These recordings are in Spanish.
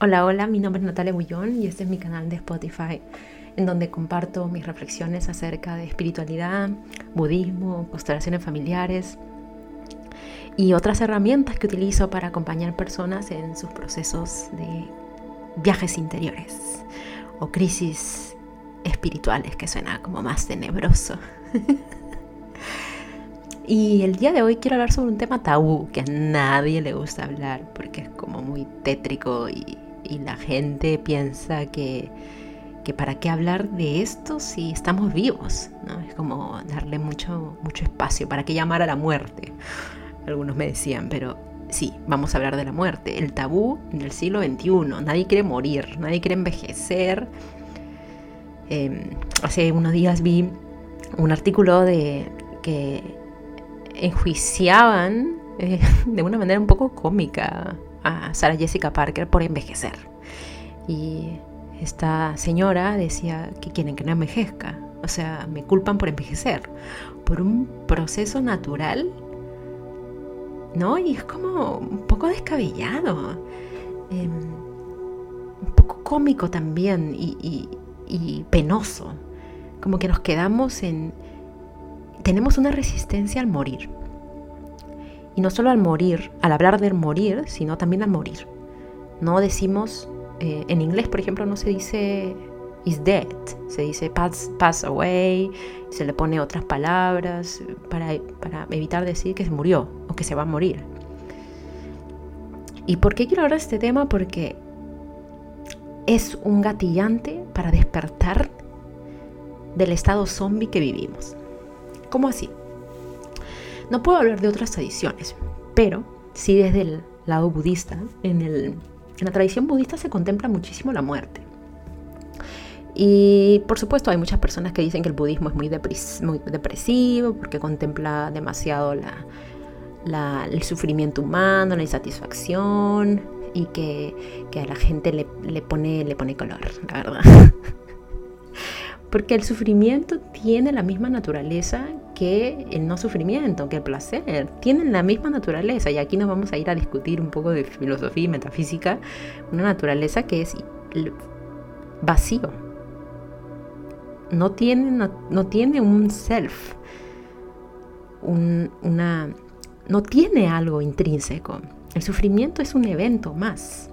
Hola, hola, mi nombre es Natalia Bullón y este es mi canal de Spotify, en donde comparto mis reflexiones acerca de espiritualidad, budismo, constelaciones familiares y otras herramientas que utilizo para acompañar personas en sus procesos de viajes interiores o crisis espirituales, que suena como más tenebroso. Y el día de hoy quiero hablar sobre un tema tabú que a nadie le gusta hablar porque es como muy tétrico y, y la gente piensa que, que, para qué hablar de esto si estamos vivos, ¿no? Es como darle mucho, mucho espacio, para qué llamar a la muerte. Algunos me decían, pero sí, vamos a hablar de la muerte, el tabú del siglo XXI. Nadie quiere morir, nadie quiere envejecer. Eh, hace unos días vi un artículo de que enjuiciaban eh, de una manera un poco cómica a Sarah Jessica Parker por envejecer. Y esta señora decía que quieren que no envejezca. O sea, me culpan por envejecer. Por un proceso natural. ¿No? Y es como un poco descabellado. Eh, un poco cómico también y penoso. Como que nos quedamos en... Tenemos una resistencia al morir. Y no solo al morir, al hablar del morir, sino también al morir. No decimos, eh, en inglés por ejemplo no se dice is dead, se dice pass, pass away, se le pone otras palabras para, para evitar decir que se murió o que se va a morir. ¿Y por qué quiero hablar de este tema? Porque es un gatillante para despertar del estado zombie que vivimos. ¿Cómo así? No puedo hablar de otras tradiciones, pero sí desde el lado budista. En, la tradición budista se contempla muchísimo la muerte. Y por supuesto hay muchas personas que dicen que el budismo es muy, depresivo porque contempla demasiado el sufrimiento humano, la insatisfacción y que, a la gente le, le, pone, le pone color, la verdad. porque el sufrimiento tiene la misma naturaleza que el no sufrimiento, que el placer, tienen la misma naturaleza. Y aquí nos vamos a ir a discutir un poco de filosofía y metafísica, una naturaleza que es vacío. No tiene, no, tiene un self, una, no tiene algo intrínseco. El sufrimiento es un evento más.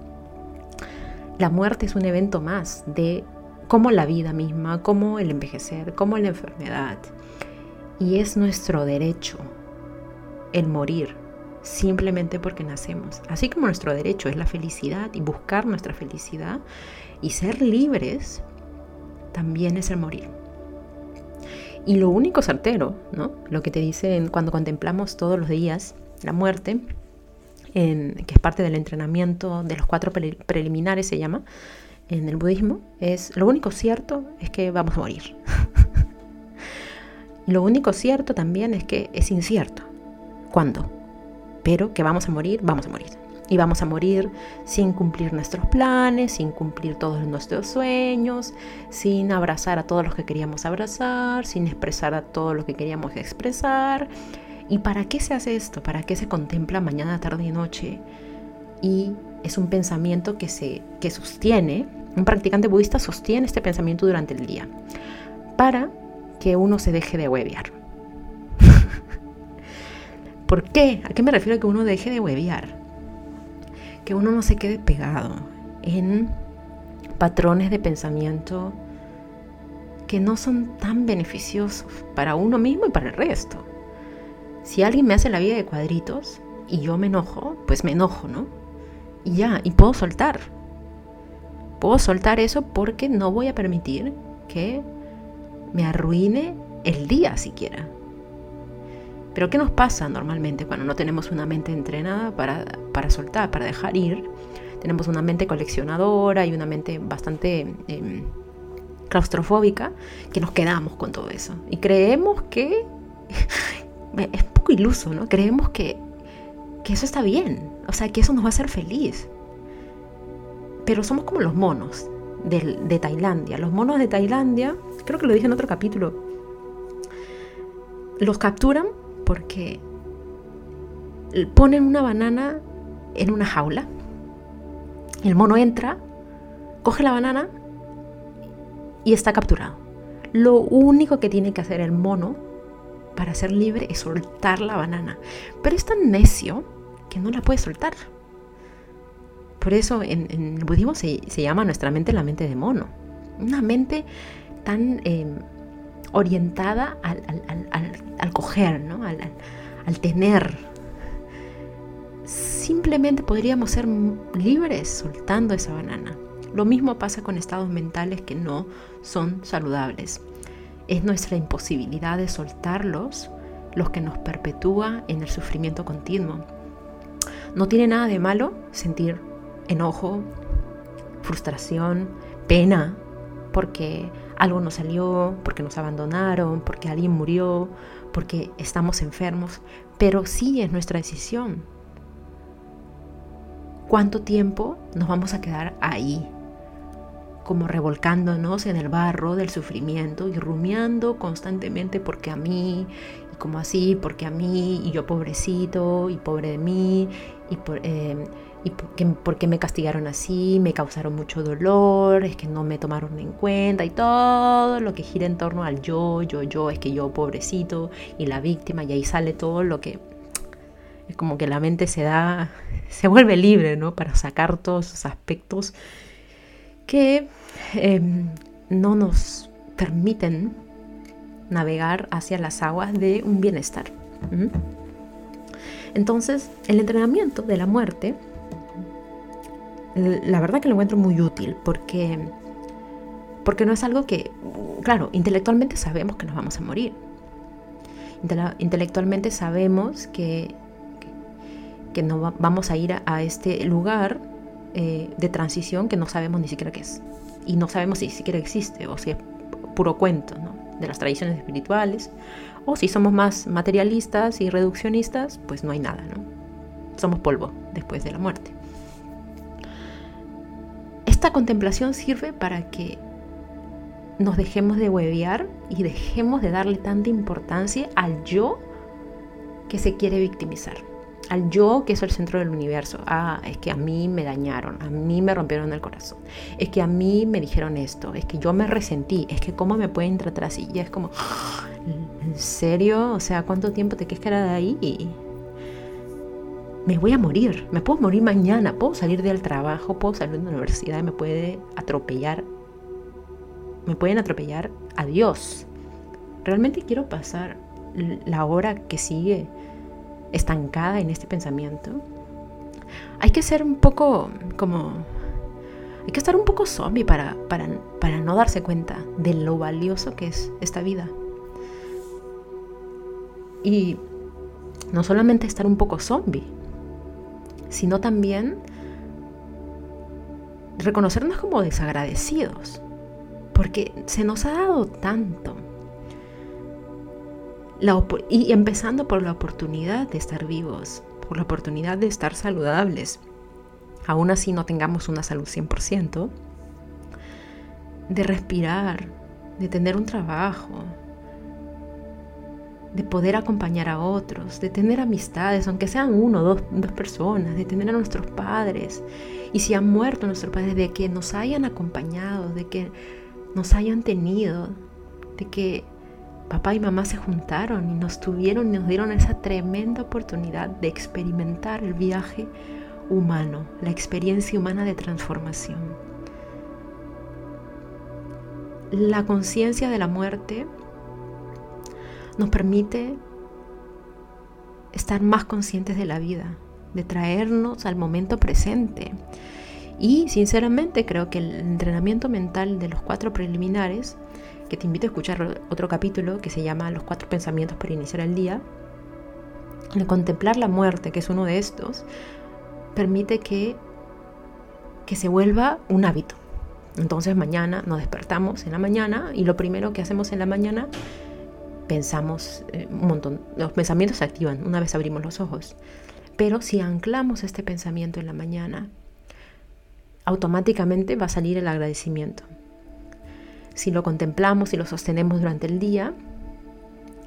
La muerte es un evento más de como la vida misma, como el envejecer, como la enfermedad. Y es nuestro derecho el morir simplemente porque nacemos. Así como nuestro derecho es la felicidad y buscar nuestra felicidad y ser libres, también es el morir. Y lo único certero, ¿no? Lo que te dicen cuando contemplamos todos los días la muerte, en, que es parte del entrenamiento de los cuatro preliminares, se llama, en el budismo, es lo único cierto es que vamos a morir. Lo único cierto también es que es incierto. ¿Cuándo? Pero que vamos a morir, vamos a morir. Y vamos a morir sin cumplir nuestros planes, sin cumplir todos nuestros sueños, sin abrazar a todos los que queríamos abrazar, sin expresar a todos los que queríamos expresar. ¿Y para qué se hace esto? ¿Para qué se contempla mañana, tarde y noche? Y es un pensamiento que se que sostiene, un practicante budista sostiene este pensamiento durante el día. Para que uno se deje de huevear. ¿Por qué? ¿A qué me refiero que uno deje de huevear? Que uno no se quede pegado en patrones de pensamiento que no son tan beneficiosos para uno mismo y para el resto. Si alguien me hace la vida de cuadritos y yo me enojo, pues me enojo, ¿no? Y ya, y puedo soltar. Puedo soltar eso porque no voy a permitir que me arruine el día siquiera. Pero ¿qué nos pasa normalmente cuando no tenemos una mente entrenada para, para soltar, para dejar ir? Tenemos una mente coleccionadora y una mente bastante em, claustrofóbica que nos quedamos con todo eso. Y creemos que es poco iluso, ¿no? Creemos que, que eso está bien, o sea, que eso nos va a hacer feliz. Pero somos como los monos de, Tailandia. Los monos de Tailandia, creo que lo dije en otro capítulo, los capturan porque ponen una banana en una jaula El mono entra, coge la banana y está capturado. Lo único que tiene que hacer el mono para ser libre es soltar la banana. Pero es tan necio que no la puede soltar. Por eso en, el budismo se, llama nuestra mente la mente de mono. Una mente tan em, orientada al, coger, ¿no? al tener. Simplemente podríamos ser libres soltando esa banana. Lo mismo pasa con estados mentales que no son saludables. Es nuestra imposibilidad de soltarlos los que nos perpetúa en el sufrimiento continuo. No tiene nada de malo sentir enojo, frustración, pena, porque algo nos salió, porque nos abandonaron, porque alguien murió, porque estamos enfermos, pero sí es nuestra decisión. ¿Cuánto tiempo nos vamos a quedar ahí? como revolcándonos en el barro del sufrimiento y rumiando constantemente porque a mí, y como así, porque a mí, y yo pobrecito, y pobre de mí, y, por, em, y porque, me castigaron así, me causaron mucho dolor, es que no me tomaron en cuenta, y todo lo que gira en torno al yo, yo, yo, es que yo pobrecito, y la víctima, y ahí sale todo lo que es como que la mente se da, se vuelve libre, ¿no? Para sacar todos esos aspectos que em, no nos permiten navegar hacia las aguas de un bienestar. Entonces, el entrenamiento de la muerte, la verdad que lo encuentro muy útil porque, porque no es algo que, claro, intelectualmente sabemos que nos vamos a morir. Intelectualmente sabemos que, que, no vamos a ir a este lugar eh, de transición que no sabemos ni siquiera qué es. Y no sabemos si siquiera existe o si es puro cuento de las tradiciones espirituales. O si somos más materialistas y reduccionistas, pues no hay nada, ¿no? Somos polvo después de la muerte. Esta contemplación sirve para que nos dejemos de huevear y dejemos de darle tanta importancia al yo que se quiere victimizar al yo que es el centro del universo. Ah, es que a mí me dañaron, a mí me rompieron el corazón, es que a mí me dijeron esto, es que yo me resentí, es que cómo me pueden tratar así. Y es como, ¿en serio? O sea, ¿cuánto tiempo te quieres quedar ahí? Me voy a morir, me puedo morir mañana, puedo salir del trabajo, puedo salir de la universidad me puede atropellar, me pueden atropellar a Dios. Realmente quiero pasar la hora que sigue estancada en este pensamiento, hay que ser un poco como... Hay que estar un poco zombie para, para, para no darse cuenta de lo valioso que es esta vida. Y no solamente estar un poco zombie, sino también reconocernos como desagradecidos, porque se nos ha dado tanto. Y empezando por la oportunidad de estar vivos, por la oportunidad de estar saludables, aún así no tengamos una salud 100%, de respirar, de tener un trabajo, de poder acompañar a otros, de tener amistades, aunque sean uno o dos, dos, personas, de tener a nuestros padres. Y si han muerto nuestros padres, de que nos hayan acompañado, de que nos hayan tenido, de que papá y mamá se juntaron y nos tuvieron y nos dieron esa tremenda oportunidad de experimentar el viaje humano, la experiencia humana de transformación. La conciencia de la muerte nos permite estar más conscientes de la vida, de traernos al momento presente. Y sinceramente creo que el entrenamiento mental de los cuatro preliminares que te invito a escuchar otro capítulo que se llama Los cuatro pensamientos para iniciar el día. De contemplar la muerte, que es uno de estos, permite que, que se vuelva un hábito. Entonces mañana nos despertamos en la mañana y lo primero que hacemos en la mañana pensamos eh, un montón. Los pensamientos se activan una vez abrimos los ojos. Pero si anclamos este pensamiento en la mañana, automáticamente va a salir el agradecimiento si lo contemplamos y lo sostenemos durante el día,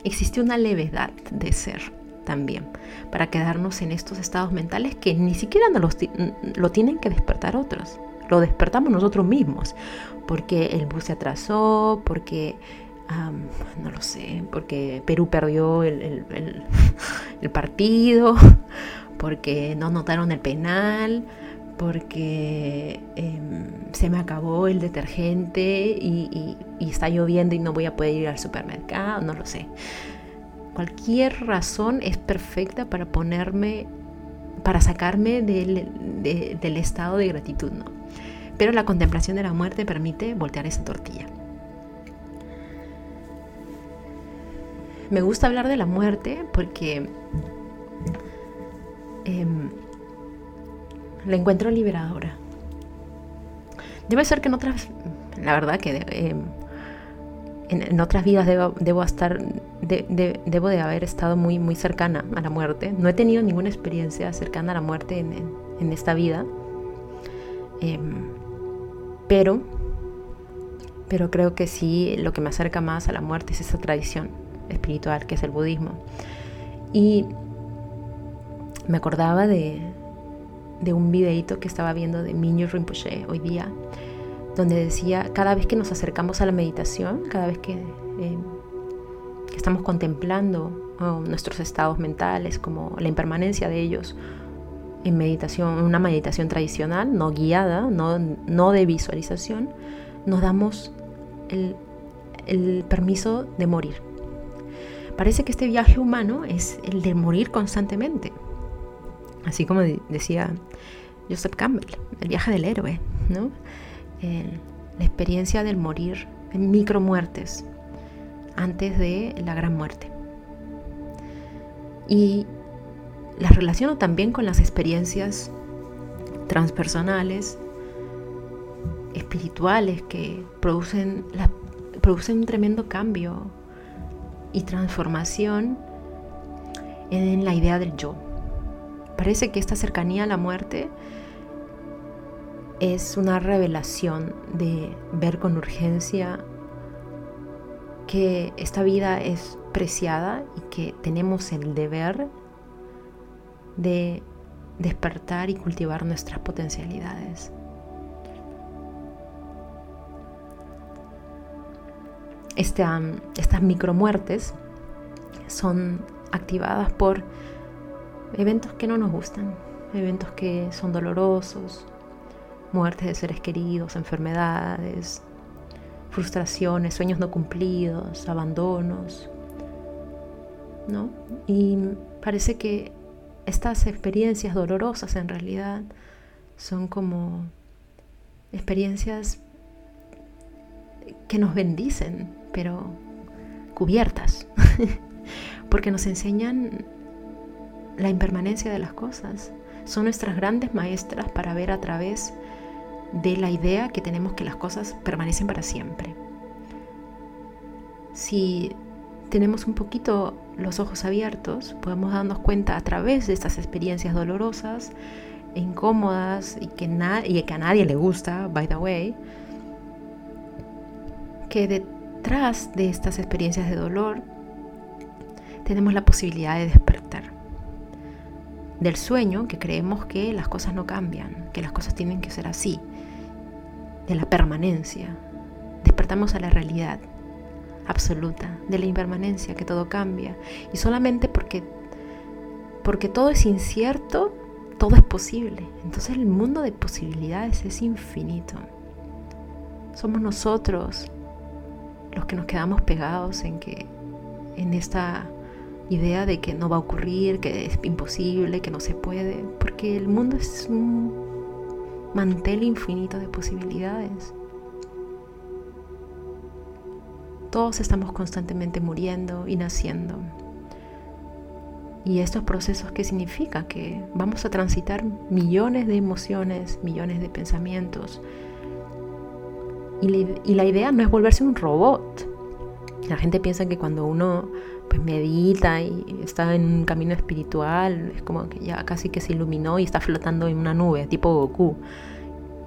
existe una levedad de ser también, para quedarnos en estos estados mentales que ni siquiera nos los lo tienen que despertar otros, lo despertamos nosotros mismos, porque el bus se atrasó, porque no lo sé, porque Perú perdió el, partido, porque no notaron el penal, porque em, se me acabó el detergente y, está lloviendo y no voy a poder ir al supermercado, no lo sé. Cualquier razón es perfecta para ponerme, para sacarme del, del estado de gratitud, ¿no? Pero la contemplación de la muerte permite voltear esa tortilla. Me gusta hablar de la muerte porque em, la encuentro liberadora. Debe ser que en otras, la verdad que em, en, otras vidas debo, estar, debo de haber estado muy, muy cercana a la muerte. No he tenido ninguna experiencia cercana a la muerte en, esta vida. Em, pero, pero creo que sí, lo que me acerca más a la muerte es esa tradición espiritual que es el budismo. Y me acordaba de, de un videito que estaba viendo de Minyo Rinpoche hoy día, donde decía, cada vez que nos acercamos a la meditación, cada vez que, eh, estamos contemplando oh, nuestros estados mentales, como la impermanencia de ellos, en meditación, una meditación tradicional, no guiada, no, no de visualización, nos damos el, el permiso de morir. Parece que este viaje humano es el de morir constantemente. Así como decía Joseph Campbell, el viaje del héroe, ¿no? la experiencia del morir en micromuertes antes de la gran muerte. Y las relaciono también con las experiencias transpersonales, espirituales, que producen, producen un tremendo cambio y transformación en la idea del yo. Parece que esta cercanía a la muerte es una revelación de ver con urgencia que esta vida es preciada y que tenemos el deber de despertar y cultivar nuestras potencialidades. Estas micromuertes son activadas por eventos que no nos gustan, eventos que son dolorosos, muertes de seres queridos, enfermedades, frustraciones, sueños no cumplidos, abandonos, ¿no? Y parece que estas experiencias dolorosas en realidad son como experiencias que nos bendicen, pero cubiertas, porque nos enseñan la impermanencia de las cosas. Son nuestras grandes maestras para ver a través de la idea que tenemos que las cosas permanecen para siempre. Si tenemos un poquito los ojos abiertos, podemos darnos cuenta a través de estas experiencias dolorosas e incómodas y que, y que a nadie le gusta, by the way, que detrás de estas experiencias de dolor tenemos la posibilidad de despertar. Del sueño, que creemos que las cosas no cambian, que las cosas tienen que ser así. De la permanencia. Despertamos a la realidad absoluta, de la impermanencia, que todo cambia. Y solamente porque, porque todo es incierto, todo es posible. Entonces el mundo de posibilidades es infinito. Somos nosotros los que nos quedamos pegados en que en esta idea de que no va a ocurrir, que es imposible, que no se puede, porque el mundo es un mantel infinito de posibilidades. Todos estamos constantemente muriendo y naciendo. ¿Y estos procesos qué significa? Que vamos a transitar millones de emociones, millones de pensamientos, y, la idea no es volverse un robot. La gente piensa que cuando uno pues, medita y está en un camino espiritual, es como que ya casi que se iluminó y está flotando en una nube, tipo Goku.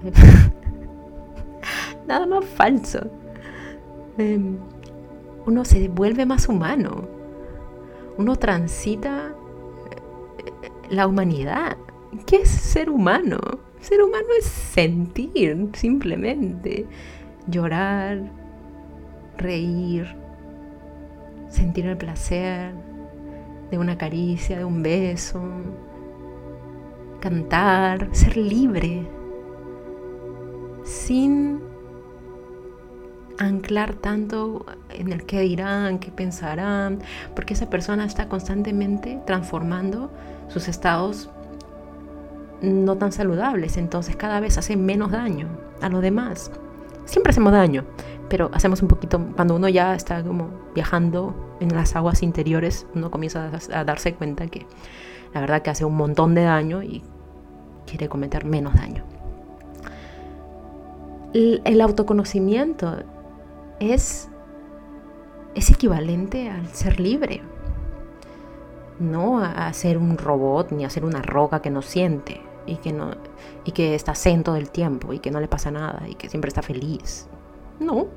Nada más falso. Em, uno se vuelve más humano. Uno transita la humanidad. ¿Qué es ser humano? Ser humano es sentir, simplemente. Llorar, reír, sentir el placer de una caricia, de un beso, cantar, ser libre, sin anclar tanto en el qué dirán, qué pensarán, porque esa persona está constantemente transformando sus estados no tan saludables, entonces cada vez hace menos daño a los demás. Siempre hacemos daño, pero hacemos un poquito, cuando uno ya está como viajando en las aguas interiores, uno comienza a, darse cuenta que la verdad que hace un montón de daño y quiere cometer menos daño. el autoconocimiento es, es equivalente al ser libre. No a, ser un robot ni a ser una roca que no siente y que, no, y que está zen todo el tiempo y que no le pasa nada y que siempre está feliz. No.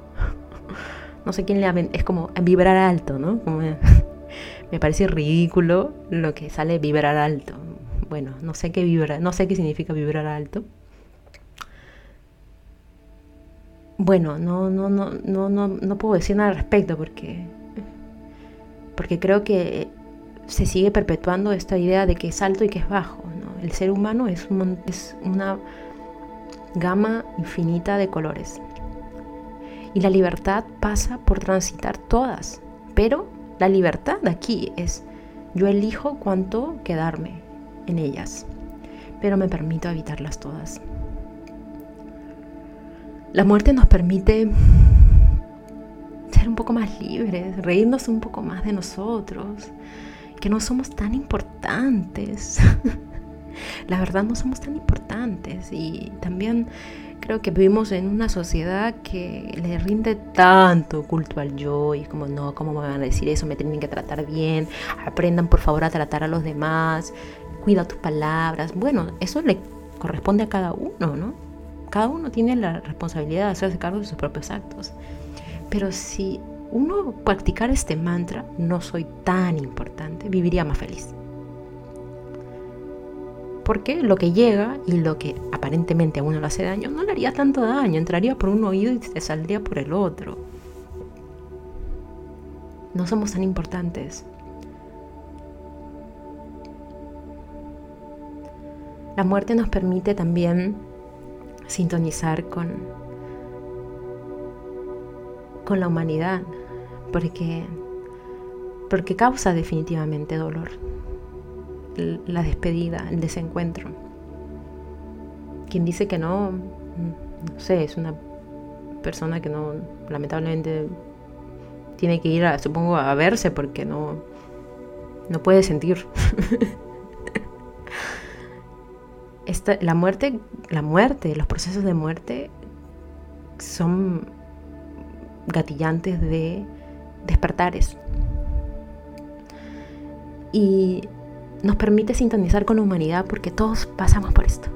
No sé quién le Es como vibrar alto, ¿no? me parece ridículo lo que sale vibrar alto. Bueno, no sé qué vibra, no sé qué significa vibrar alto. Bueno, no, no, no, no, no, no puedo decir nada al respecto porque, porque creo que se sigue perpetuando esta idea de que es alto y que es bajo. El ser humano es, es una gama infinita de colores. Y la libertad pasa por transitar todas. Pero la libertad aquí es yo elijo cuánto quedarme en ellas, pero me permito evitarlas todas. La muerte nos permite ser un poco más libres, reírnos un poco más de nosotros, que no somos tan importantes. La verdad no somos tan importantes y también creo que vivimos en una sociedad que le rinde tanto culto al yo y es como, no, ¿cómo me van a decir eso? Me tienen que tratar bien, aprendan por favor a tratar a los demás, cuida tus palabras. Bueno, eso le corresponde a cada uno, ¿no? cada uno tiene la responsabilidad de hacerse cargo de sus propios actos. Pero si uno practicara este mantra, no soy tan importante, viviría más feliz. Porque lo que llega y lo que aparentemente a uno le hace daño, no le haría tanto daño, entraría por un oído y se saldría por el otro. No somos tan importantes. La muerte nos permite también sintonizar con, con la humanidad, porque, porque causa definitivamente dolor la despedida, el desencuentro. Quien dice que no, no sé, es una persona que no, lamentablemente, tiene que ir, a, supongo, a verse porque no, no puede sentir. la muerte, la muerte, los procesos de muerte son gatillantes de despertares. Y nos permite sintonizar con la humanidad porque todos pasamos por esto.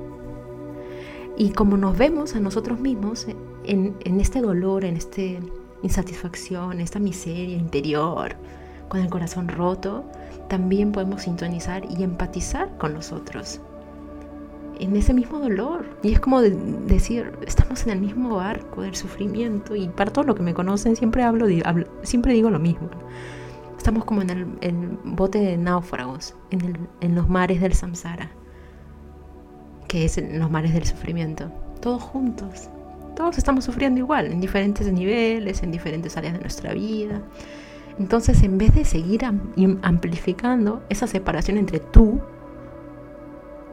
Y como nos vemos a nosotros mismos en, este dolor, en esta insatisfacción, esta miseria interior, con el corazón roto, también podemos sintonizar y empatizar con nosotros en ese mismo dolor. Y es como decir, estamos en el mismo barco del sufrimiento y para todos los que me conocen siempre hablo, siempre digo lo mismo. Estamos como en el, bote de náufragos, en, los mares del samsara, que es en los mares del sufrimiento, todos juntos. Todos estamos sufriendo igual, en diferentes niveles, en diferentes áreas de nuestra vida. Entonces, en vez de seguir amplificando esa separación entre tú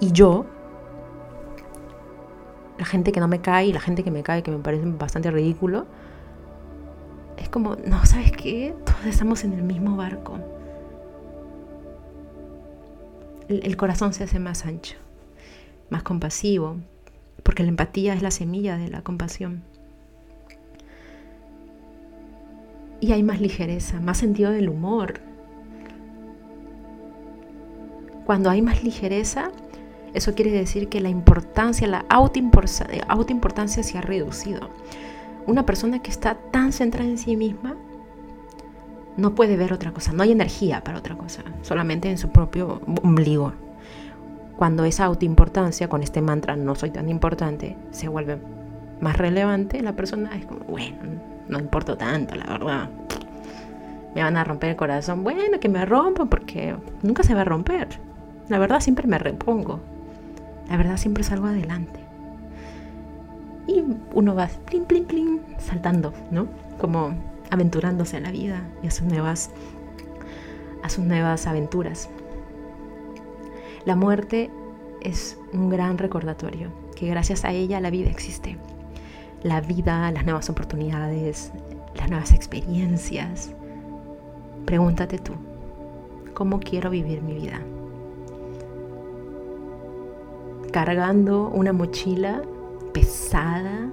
y yo, la gente que no me cae y la gente que me cae, que me parece bastante ridículo, es como, no, ¿sabes qué? Todos estamos en el mismo barco. El, corazón se hace más ancho, más compasivo, porque la empatía es la semilla de la compasión. Y hay más ligereza, más sentido del humor. Cuando hay más ligereza, eso quiere decir que la importancia, la autoimportancia se ha reducido. Una persona que está tan centrada en sí misma no puede ver otra cosa, no hay energía para otra cosa, solamente en su propio ombligo. cuando esa autoimportancia, con este mantra no soy tan importante, se vuelve más relevante, la persona es como, bueno, no importo tanto, la verdad. Me van a romper el corazón. Bueno, que me rompan porque nunca se va a romper. La verdad siempre me repongo. La verdad siempre salgo adelante. Y uno va plin, plin, plin, saltando, ¿no? Como aventurándose a la vida y a sus nuevas, a sus nuevas aventuras. La muerte es un gran recordatorio, que gracias a ella la vida existe. La vida, las nuevas oportunidades, las nuevas experiencias. Pregúntate tú, ¿cómo quiero vivir mi vida? Cargando una mochila pesada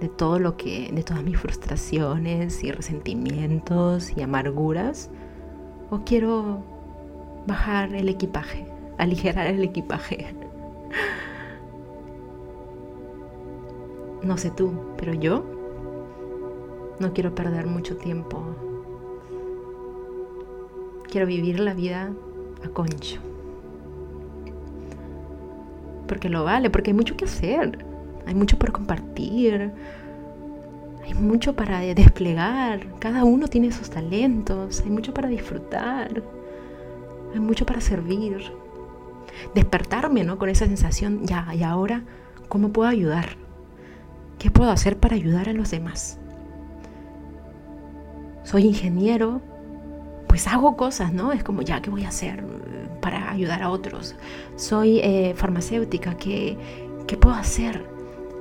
de todo lo que, de todas mis frustraciones y resentimientos y amarguras, o quiero bajar el equipaje, aligerar el equipaje. No sé tú, pero yo no quiero perder mucho tiempo. Quiero vivir la vida a concho. Porque lo vale, porque hay mucho que hacer hay mucho por compartir, hay mucho para desplegar, cada uno tiene sus talentos, hay mucho para disfrutar, hay mucho para servir. Despertarme ¿no? con esa sensación, ya, y ahora, ¿cómo puedo ayudar? ¿Qué puedo hacer para ayudar a los demás? Soy ingeniero, pues hago cosas, ¿no? Es como, ya, ¿qué voy a hacer para ayudar a otros? Soy eh, farmacéutica, ¿qué, ¿qué puedo hacer?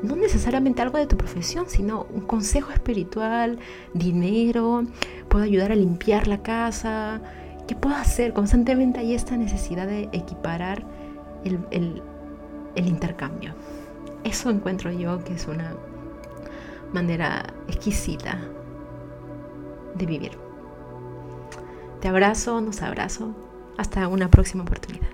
no necesariamente algo de tu profesión, sino un consejo espiritual, dinero, puedo ayudar a limpiar la casa. ¿Qué puedo hacer? Constantemente hay esta necesidad de equiparar el, el intercambio. Eso encuentro yo que es una manera exquisita de vivir. Te abrazo, nos abrazo. Hasta una próxima oportunidad.